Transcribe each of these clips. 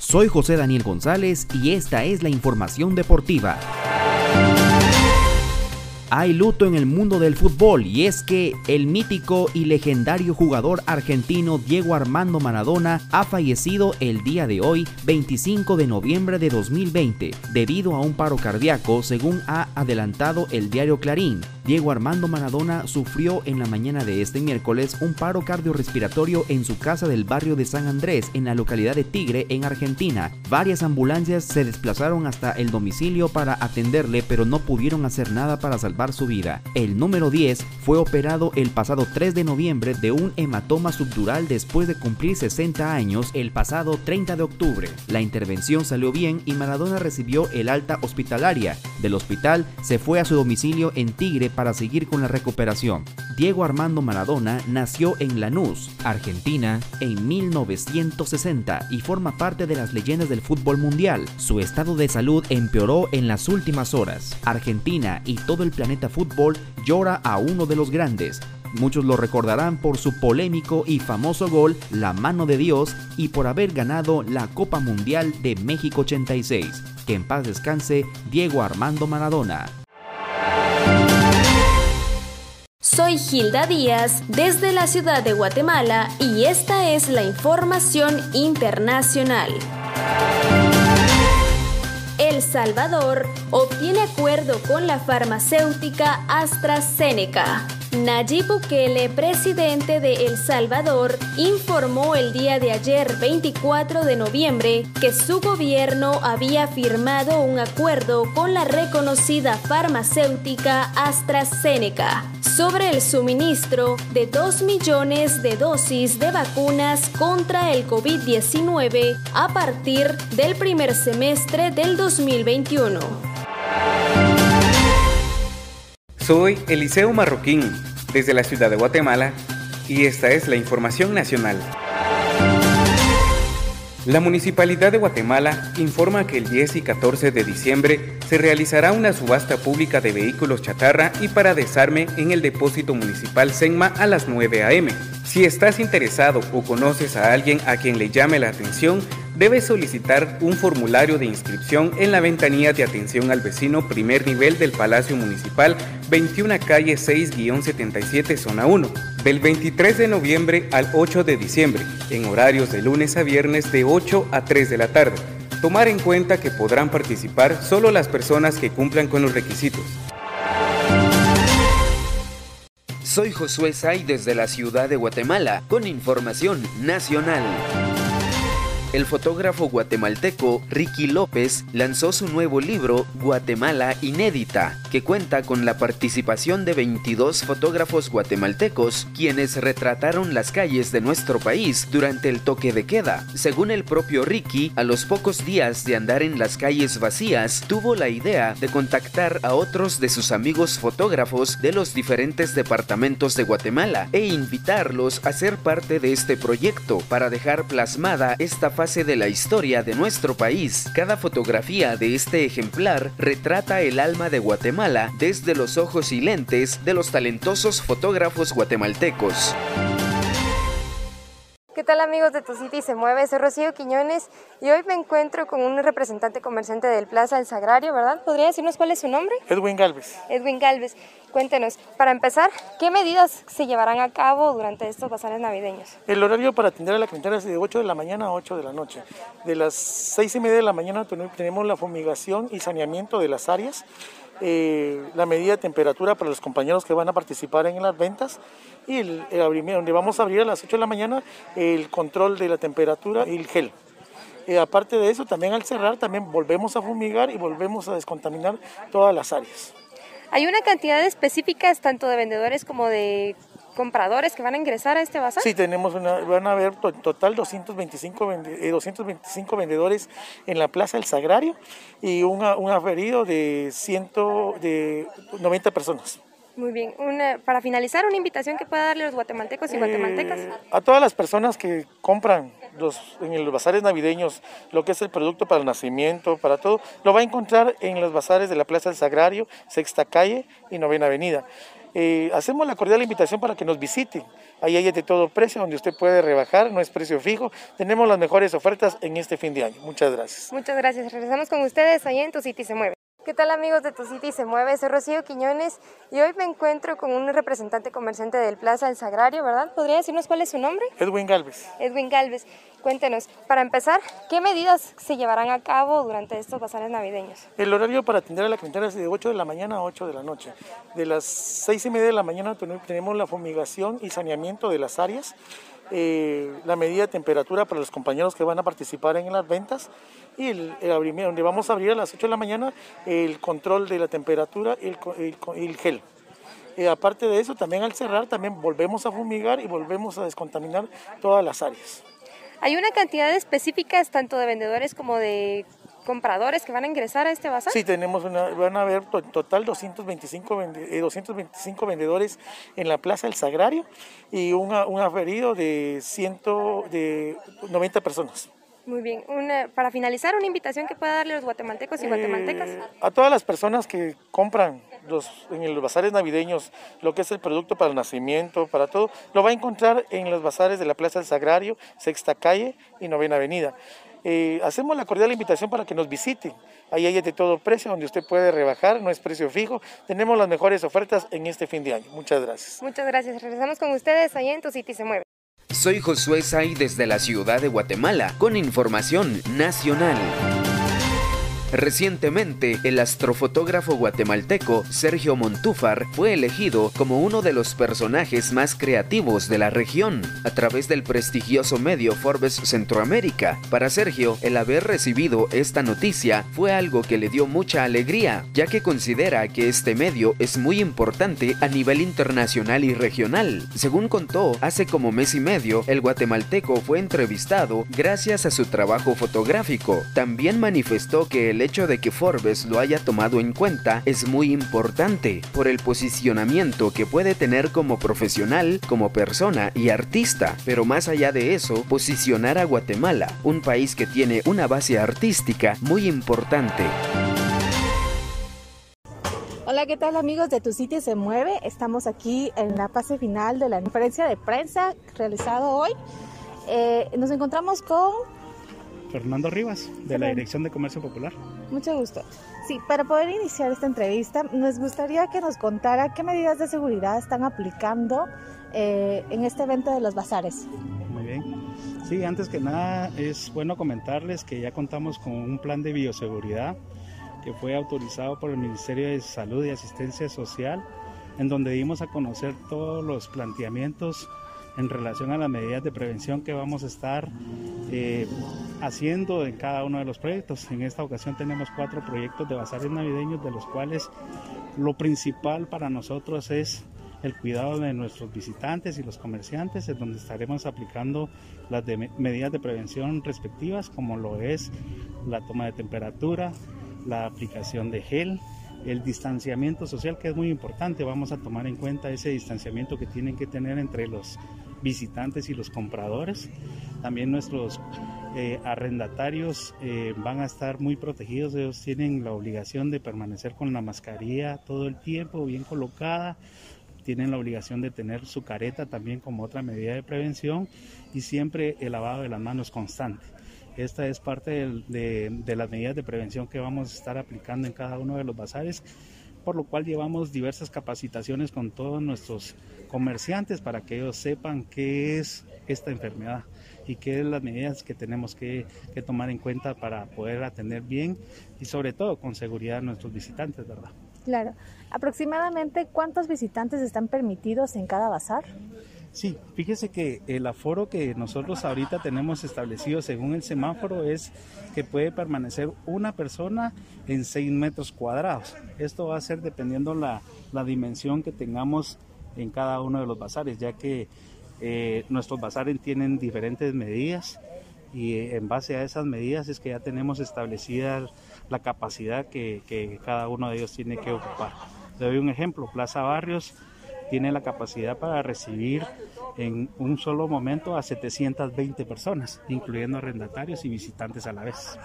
Soy José Daniel González y esta es la información deportiva. Hay luto en el mundo del fútbol y es que el mítico y legendario jugador argentino Diego Armando Maradona ha fallecido el día de hoy, 25 de noviembre de 2020, debido a un paro cardíaco, según ha adelantado el diario Clarín. Diego Armando Maradona sufrió en la mañana de este miércoles un paro cardiorrespiratorio en su casa del barrio de San Andrés, en la localidad de Tigre, en Argentina. Varias ambulancias se desplazaron hasta el domicilio para atenderle, pero no pudieron hacer nada para salvar su vida. El número 10 fue operado el pasado 3 de noviembre de un hematoma subdural después de cumplir 60 años el pasado 30 de octubre. La intervención salió bien y Maradona recibió el alta hospitalaria. Del hospital se fue a su domicilio en Tigre para seguir con la recuperación. Diego Armando Maradona nació en Lanús, Argentina, en 1960 y forma parte de las leyendas del fútbol mundial. Su estado de salud empeoró en las últimas horas. Argentina y todo el planeta fútbol llora a uno de los grandes, Muchos lo recordarán por su polémico y famoso gol La mano de Dios y por haber ganado la Copa Mundial de México 86. Que en paz descanse Diego Armando Maradona. Soy Hilda Díaz desde la ciudad de Guatemala y esta es la información internacional. El Salvador obtiene acuerdo con la farmacéutica AstraZeneca. Nayib Bukele, presidente de El Salvador, informó el día de ayer, 24 de noviembre, que su gobierno había firmado un acuerdo con la reconocida farmacéutica AstraZeneca sobre el suministro de 2 millones de dosis de vacunas contra el COVID-19 a partir del primer semestre del 2021. Soy Eliseo Marroquín, desde la ciudad de Guatemala, y esta es la información nacional. La Municipalidad de Guatemala informa que el 10 y 14 de diciembre se realizará una subasta pública de vehículos chatarra y para desarme en el depósito municipal Senma a las 9 a.m. Si estás interesado o conoces a alguien a quien le llame la atención, debes solicitar un formulario de inscripción en la ventanilla de atención al vecino primer nivel del Palacio Municipal 21 calle 6-77 zona 1, del 23 de noviembre al 8 de diciembre, en horarios de lunes a viernes de 8 a 3 de la tarde. Tomar en cuenta que podrán participar solo las personas que cumplan con los requisitos. Soy Josué Say desde la ciudad de Guatemala con información nacional. El fotógrafo guatemalteco Ricky López lanzó su nuevo libro Guatemala Inédita, que cuenta con la participación de 22 fotógrafos guatemaltecos, quienes retrataron las calles de nuestro país durante el toque de queda. Según el propio Ricky, a los pocos días de andar en las calles vacías, tuvo la idea de contactar a otros de sus amigos fotógrafos de los diferentes departamentos de Guatemala e invitarlos a ser parte de este proyecto para dejar plasmada esta fase de la historia de nuestro país. Cada fotografía de este ejemplar retrata el alma de Guatemala desde los ojos y lentes de los talentosos fotógrafos guatemaltecos. ¿Qué tal amigos de Tu City se mueve? Soy Rocío Quiñones y hoy me encuentro con un representante comerciante del Plaza del Sagrario, ¿verdad? ¿Podría decirnos cuál es su nombre? Edwin Galvez. Edwin Galvez. Cuéntenos, para empezar, ¿qué medidas se llevarán a cabo durante estos bazares navideños? El horario para atender a la clientela es de 8 de la mañana a 8 de la noche. De las 6 y media de la mañana tenemos la fumigación y saneamiento de las áreas, eh, la medida de temperatura para los compañeros que van a participar en las ventas y el, donde vamos a abrir a las 8 de la mañana el control de la temperatura y el gel. Eh, aparte de eso, también al cerrar, también volvemos a fumigar y volvemos a descontaminar todas las áreas. ¿Hay una cantidad específica tanto de vendedores como de compradores que van a ingresar a este bazar? Sí, tenemos una, van a haber total 225, 225 eh, vendedores en la Plaza del Sagrario y un, un aferido de, 100, de 90 personas. Muy bien. para finalizar, una invitación que pueda darle a los guatemaltecos y eh, guatemaltecas. A todas las personas que compran los, en los bazares navideños lo que es el producto para el nacimiento, para todo, lo va a encontrar en los bazares de la Plaza del Sagrario, Sexta Calle y Novena Avenida. Eh, hacemos la cordial invitación para que nos visiten Ahí hay de todo precio, donde usted puede rebajar, no es precio fijo. Tenemos las mejores ofertas en este fin de año. Muchas gracias. Muchas gracias. Regresamos con ustedes ahí en Tu City se mueve. ¿Qué tal amigos de Tu City se mueve? Soy Rocío Quiñones y hoy me encuentro con un representante comerciante del Plaza El Sagrario, ¿verdad? ¿Podría decirnos cuál es su nombre? Edwin Galvez. Edwin Galvez. Cuéntenos, para empezar, ¿qué medidas se llevarán a cabo durante estos bazares navideños? El horario para atender a la clientela es de 8 de la mañana a 8 de la noche. De las 6 y media de la mañana tenemos la fumigación y saneamiento de las áreas, eh, la medida de temperatura para los compañeros que van a participar en las ventas y el, donde vamos a abrir a las 8 de la mañana el control de la temperatura y el, gel. Eh, aparte de eso, también al cerrar, también volvemos a fumigar y volvemos a descontaminar todas las áreas. ¿Hay una cantidad específica tanto de vendedores como de compradores que van a ingresar a este bazar? Sí, tenemos una, van a haber total 225, 225 eh, vendedores en la Plaza del Sagrario y un aferido de, 100, de 90 personas. Muy bien. para finalizar, una invitación que pueda darle a los guatemaltecos y eh, guatemaltecas. A todas las personas que compran los, en los bazares navideños lo que es el producto para el nacimiento, para todo, lo va a encontrar en los bazares de la Plaza del Sagrario, Sexta Calle y Novena Avenida. Eh, hacemos la cordial invitación para que nos visiten. Ahí hay de todo precio, donde usted puede rebajar, no es precio fijo. Tenemos las mejores ofertas en este fin de año. Muchas gracias. Muchas gracias. Regresamos con ustedes ahí en Tu City Se Mueve. Soy Josué Say desde la ciudad de Guatemala con información nacional. Recientemente, el astrofotógrafo guatemalteco Sergio Montúfar fue elegido como uno de los personajes más creativos de la región a través del prestigioso medio Forbes Centroamérica. Para Sergio, el haber recibido esta noticia fue algo que le dio mucha alegría, ya que considera que este medio es muy importante a nivel internacional y regional. Según contó, hace como mes y medio, el guatemalteco fue entrevistado gracias a su trabajo fotográfico. También manifestó que el el hecho de que Forbes lo haya tomado en cuenta es muy importante por el posicionamiento que puede tener como profesional, como persona y artista. Pero más allá de eso, posicionar a Guatemala, un país que tiene una base artística muy importante. Hola, ¿qué tal amigos de Tu Sitio Se Mueve? Estamos aquí en la fase final de la conferencia de prensa realizado hoy. Eh, nos encontramos con Fernando Rivas, de la Dirección de Comercio Popular. Mucho gusto. Sí, para poder iniciar esta entrevista, nos gustaría que nos contara qué medidas de seguridad están aplicando eh, en este evento de los bazares. Muy bien. Sí, antes que nada es bueno comentarles que ya contamos con un plan de bioseguridad que fue autorizado por el Ministerio de Salud y Asistencia Social, en donde dimos a conocer todos los planteamientos en relación a las medidas de prevención que vamos a estar eh, haciendo en cada uno de los proyectos. En esta ocasión tenemos cuatro proyectos de bazares navideños, de los cuales lo principal para nosotros es el cuidado de nuestros visitantes y los comerciantes, en donde estaremos aplicando las medidas de prevención respectivas, como lo es la toma de temperatura, la aplicación de gel, el distanciamiento social, que es muy importante. Vamos a tomar en cuenta ese distanciamiento que tienen que tener entre los visitantes y los compradores. También nuestros eh, arrendatarios eh, van a estar muy protegidos, ellos tienen la obligación de permanecer con la mascarilla todo el tiempo, bien colocada, tienen la obligación de tener su careta también como otra medida de prevención y siempre el lavado de las manos constante. Esta es parte de, de las medidas de prevención que vamos a estar aplicando en cada uno de los bazares por lo cual llevamos diversas capacitaciones con todos nuestros comerciantes para que ellos sepan qué es esta enfermedad y qué es las medidas que tenemos que, tomar en cuenta para poder atender bien y sobre todo con seguridad a nuestros visitantes, ¿verdad? Claro. ¿Aproximadamente cuántos visitantes están permitidos en cada bazar? Sí, fíjese que el aforo que nosotros ahorita tenemos establecido según el semáforo es que puede permanecer una persona en 6 metros cuadrados. Esto va a ser dependiendo la, la dimensión que tengamos en cada uno de los bazares, ya que eh, nuestros bazares tienen diferentes medidas y eh, en base a esas medidas es que ya tenemos establecida la capacidad que, que cada uno de ellos tiene que ocupar. Le doy un ejemplo, Plaza Barrios tiene la capacidad para recibir en un solo momento a 720 personas, incluyendo arrendatarios y visitantes a la vez.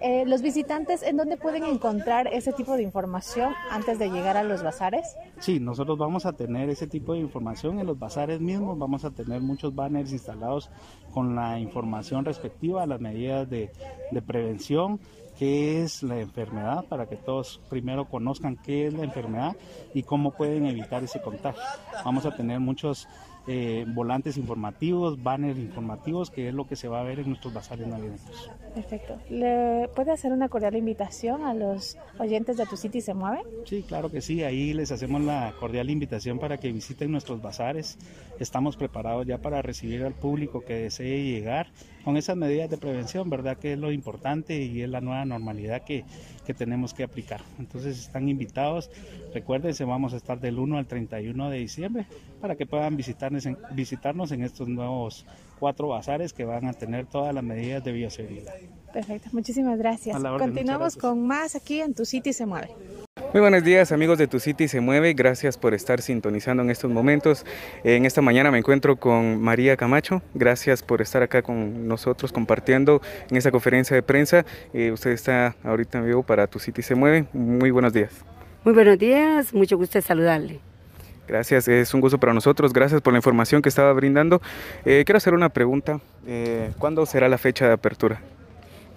Eh, ¿Los visitantes en dónde pueden encontrar ese tipo de información antes de llegar a los bazares? Sí, nosotros vamos a tener ese tipo de información en los bazares mismos, vamos a tener muchos banners instalados con la información respectiva a las medidas de, de prevención qué es la enfermedad para que todos primero conozcan qué es la enfermedad y cómo pueden evitar ese contagio. Vamos a tener muchos eh, volantes informativos, banners informativos, que es lo que se va a ver en nuestros bazares navideños. Perfecto. ¿Le puede hacer una cordial invitación a los oyentes de Tu City Se Mueve? Sí, claro que sí. Ahí les hacemos la cordial invitación para que visiten nuestros bazares. Estamos preparados ya para recibir al público que desee llegar con esas medidas de prevención, ¿verdad? Que es lo importante y es la nueva normalidad que, que tenemos que aplicar. Entonces están invitados. Recuérdense, vamos a estar del 1 al 31 de diciembre para que puedan visitarnos en, visitarnos en estos nuevos cuatro bazares que van a tener todas las medidas de bioseguridad. Perfecto, muchísimas gracias. Continuamos con más aquí en Tu City se mueve. Muy buenos días amigos de Tu City se mueve, gracias por estar sintonizando en estos momentos. En esta mañana me encuentro con María Camacho, gracias por estar acá con nosotros compartiendo en esta conferencia de prensa. Eh, usted está ahorita en vivo para Tu City se mueve, muy buenos días. Muy buenos días, mucho gusto de saludarle. Gracias, es un gusto para nosotros. Gracias por la información que estaba brindando. Eh, quiero hacer una pregunta. Eh, ¿Cuándo será la fecha de apertura?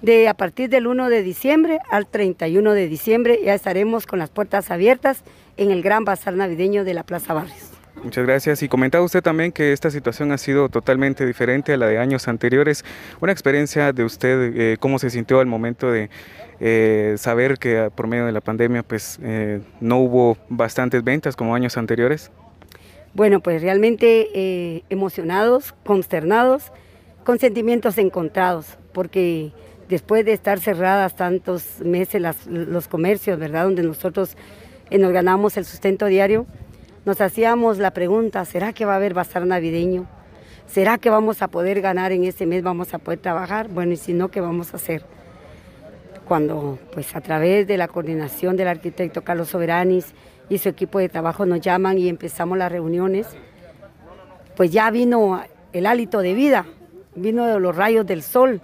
De a partir del 1 de diciembre al 31 de diciembre ya estaremos con las puertas abiertas en el gran bazar navideño de la Plaza Barrios. Muchas gracias. Y comentaba usted también que esta situación ha sido totalmente diferente a la de años anteriores. Una experiencia de usted, eh, cómo se sintió al momento de eh, saber que por medio de la pandemia pues eh, no hubo bastantes ventas como años anteriores. Bueno, pues realmente emocionados, consternados, con sentimientos encontrados, porque después de estar cerradas tantos meses los comercios, ¿verdad? Donde nosotros nos ganamos el sustento diario, nos hacíamos la pregunta, ¿será que va a haber bazar navideño? ¿Será que vamos a poder ganar en ese mes, vamos a poder trabajar? Bueno, y si no, ¿qué vamos a hacer? Cuando, pues a través de la coordinación del arquitecto Carlos Soberanis y su equipo de trabajo nos llaman y empezamos las reuniones, pues ya vino el hálito de vida, vino de los rayos del sol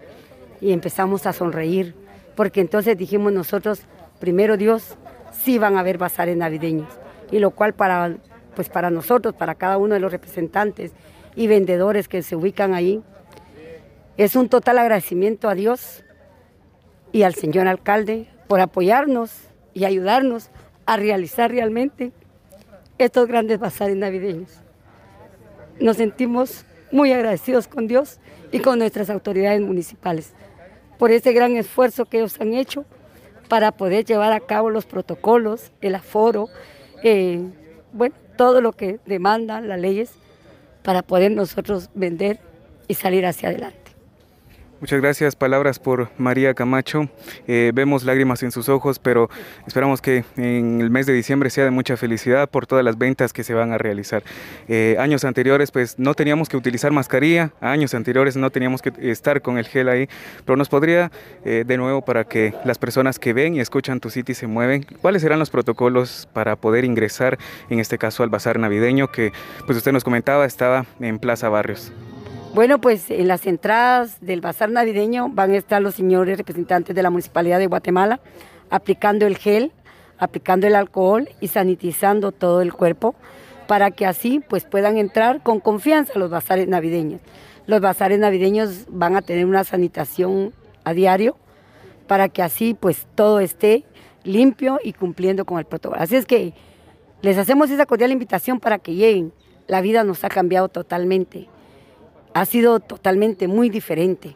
y empezamos a sonreír, porque entonces dijimos nosotros, primero Dios, sí van a haber bazares navideños y lo cual para, pues para nosotros, para cada uno de los representantes y vendedores que se ubican ahí, es un total agradecimiento a Dios y al señor alcalde por apoyarnos y ayudarnos a realizar realmente estos grandes bazares navideños. Nos sentimos muy agradecidos con Dios y con nuestras autoridades municipales por ese gran esfuerzo que ellos han hecho para poder llevar a cabo los protocolos, el aforo, eh, bueno, todo lo que demandan las leyes para poder nosotros vender y salir hacia adelante. Muchas gracias, palabras por María Camacho. Eh, vemos lágrimas en sus ojos, pero esperamos que en el mes de diciembre sea de mucha felicidad por todas las ventas que se van a realizar. Eh, años anteriores, pues no teníamos que utilizar mascarilla, años anteriores no teníamos que estar con el gel ahí, pero nos podría, eh, de nuevo, para que las personas que ven y escuchan tu sitio se mueven, ¿cuáles serán los protocolos para poder ingresar, en este caso, al bazar navideño que, pues usted nos comentaba, estaba en Plaza Barrios? Bueno, pues en las entradas del bazar navideño van a estar los señores representantes de la Municipalidad de Guatemala aplicando el gel, aplicando el alcohol y sanitizando todo el cuerpo para que así pues puedan entrar con confianza a los bazares navideños. Los bazares navideños van a tener una sanitación a diario para que así pues todo esté limpio y cumpliendo con el protocolo. Así es que les hacemos esa cordial invitación para que lleguen. La vida nos ha cambiado totalmente ha sido totalmente muy diferente,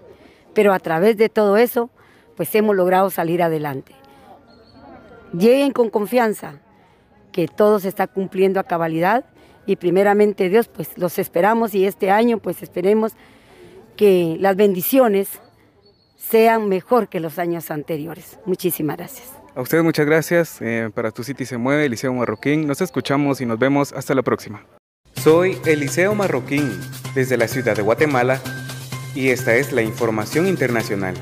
pero a través de todo eso, pues hemos logrado salir adelante. Lleguen con confianza, que todo se está cumpliendo a cabalidad y primeramente Dios, pues los esperamos y este año pues esperemos que las bendiciones sean mejor que los años anteriores. Muchísimas gracias. A ustedes muchas gracias. Eh, para Tu City se mueve, Eliseo Marroquín. Nos escuchamos y nos vemos. Hasta la próxima. Soy Eliseo Marroquín desde la ciudad de Guatemala y esta es la información internacional.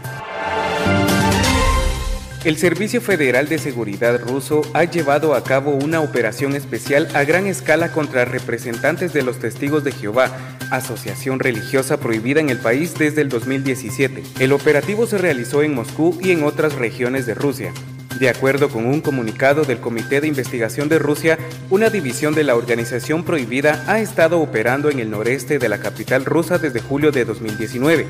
El Servicio Federal de Seguridad ruso ha llevado a cabo una operación especial a gran escala contra representantes de los testigos de Jehová, asociación religiosa prohibida en el país desde el 2017. El operativo se realizó en Moscú y en otras regiones de Rusia. De acuerdo con un comunicado del Comité de Investigación de Rusia, una división de la organización prohibida ha estado operando en el noreste de la capital rusa desde julio de 2019.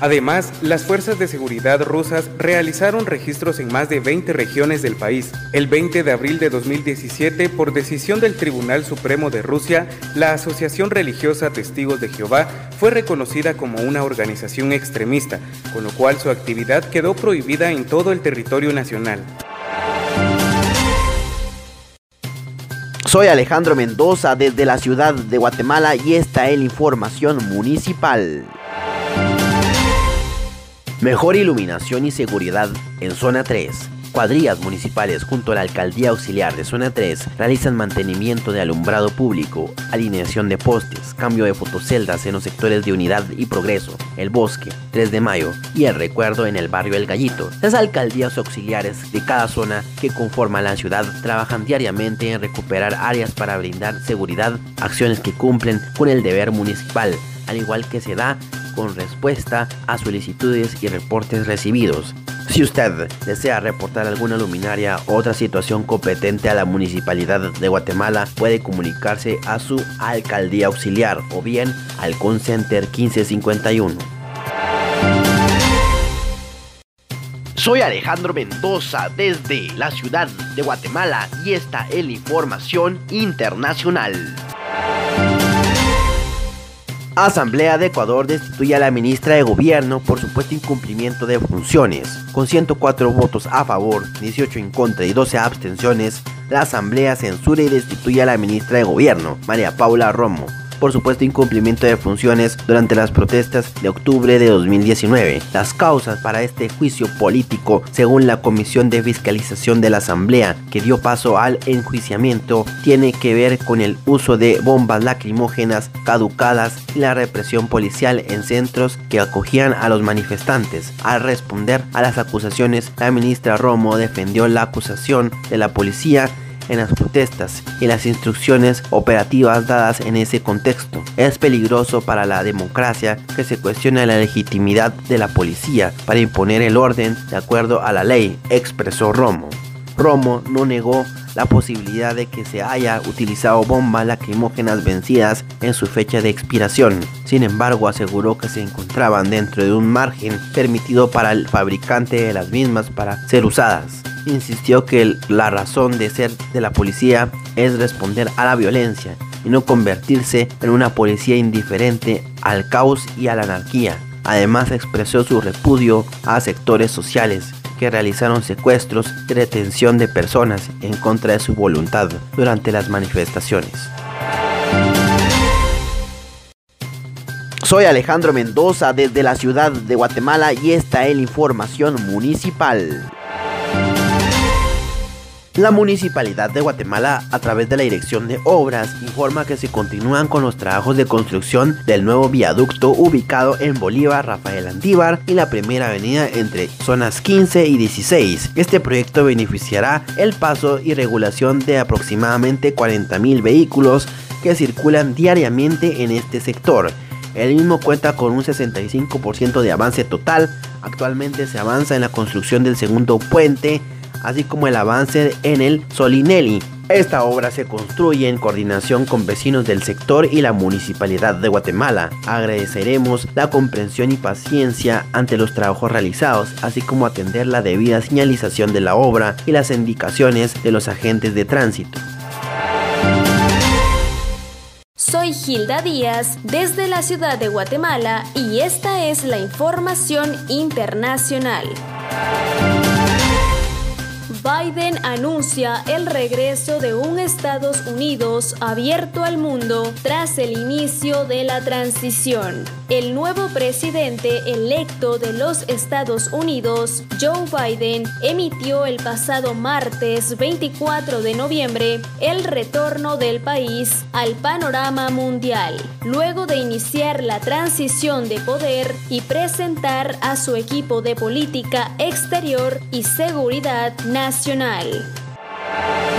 Además, las fuerzas de seguridad rusas realizaron registros en más de 20 regiones del país. El 20 de abril de 2017, por decisión del Tribunal Supremo de Rusia, la Asociación Religiosa Testigos de Jehová fue reconocida como una organización extremista, con lo cual su actividad quedó prohibida en todo el territorio nacional. Soy Alejandro Mendoza desde la ciudad de Guatemala y esta es la información municipal. Mejor iluminación y seguridad en Zona 3. Cuadrillas municipales junto a la Alcaldía Auxiliar de Zona 3 realizan mantenimiento de alumbrado público, alineación de postes, cambio de fotoceldas en los sectores de Unidad y Progreso, El Bosque, 3 de Mayo y El Recuerdo en el barrio El Gallito. Las alcaldías auxiliares de cada zona que conforman la ciudad trabajan diariamente en recuperar áreas para brindar seguridad, acciones que cumplen con el deber municipal, al igual que se da con respuesta a solicitudes y reportes recibidos. Si usted desea reportar alguna luminaria o otra situación competente a la Municipalidad de Guatemala, puede comunicarse a su alcaldía auxiliar o bien al Concenter 1551. Soy Alejandro Mendoza desde la ciudad de Guatemala y esta es información internacional. Asamblea de Ecuador destituye a la ministra de Gobierno por supuesto incumplimiento de funciones. Con 104 votos a favor, 18 en contra y 12 abstenciones, la Asamblea censura y destituye a la ministra de Gobierno, María Paula Romo, por supuesto incumplimiento de funciones durante las protestas de octubre de 2019. Las causas para este juicio político, según la Comisión de Fiscalización de la Asamblea, que dio paso al enjuiciamiento, tiene que ver con el uso de bombas lacrimógenas caducadas y la represión policial en centros que acogían a los manifestantes. Al responder a las acusaciones, la ministra Romo defendió la acusación de la policía en las protestas y las instrucciones operativas dadas en ese contexto. Es peligroso para la democracia que se cuestione la legitimidad de la policía para imponer el orden de acuerdo a la ley, expresó Romo. Romo no negó la posibilidad de que se haya utilizado bombas lacrimógenas vencidas en su fecha de expiración. Sin embargo, aseguró que se encontraban dentro de un margen permitido para el fabricante de las mismas para ser usadas insistió que la razón de ser de la policía es responder a la violencia y no convertirse en una policía indiferente al caos y a la anarquía. Además expresó su repudio a sectores sociales que realizaron secuestros y detención de personas en contra de su voluntad durante las manifestaciones. Soy Alejandro Mendoza desde la ciudad de Guatemala y esta es la información municipal. La Municipalidad de Guatemala, a través de la Dirección de Obras, informa que se continúan con los trabajos de construcción del nuevo viaducto ubicado en Bolívar, Rafael Andívar y la primera avenida entre zonas 15 y 16. Este proyecto beneficiará el paso y regulación de aproximadamente 40.000 vehículos que circulan diariamente en este sector. El mismo cuenta con un 65% de avance total. Actualmente se avanza en la construcción del segundo puente así como el avance en el Solinelli. Esta obra se construye en coordinación con vecinos del sector y la Municipalidad de Guatemala. Agradeceremos la comprensión y paciencia ante los trabajos realizados, así como atender la debida señalización de la obra y las indicaciones de los agentes de tránsito. Soy Gilda Díaz desde la ciudad de Guatemala y esta es la información internacional. Biden anuncia el regreso de un Estados Unidos abierto al mundo tras el inicio de la transición. El nuevo presidente electo de los Estados Unidos, Joe Biden, emitió el pasado martes 24 de noviembre el retorno del país al panorama mundial, luego de iniciar la transición de poder y presentar a su equipo de política exterior y seguridad nacional.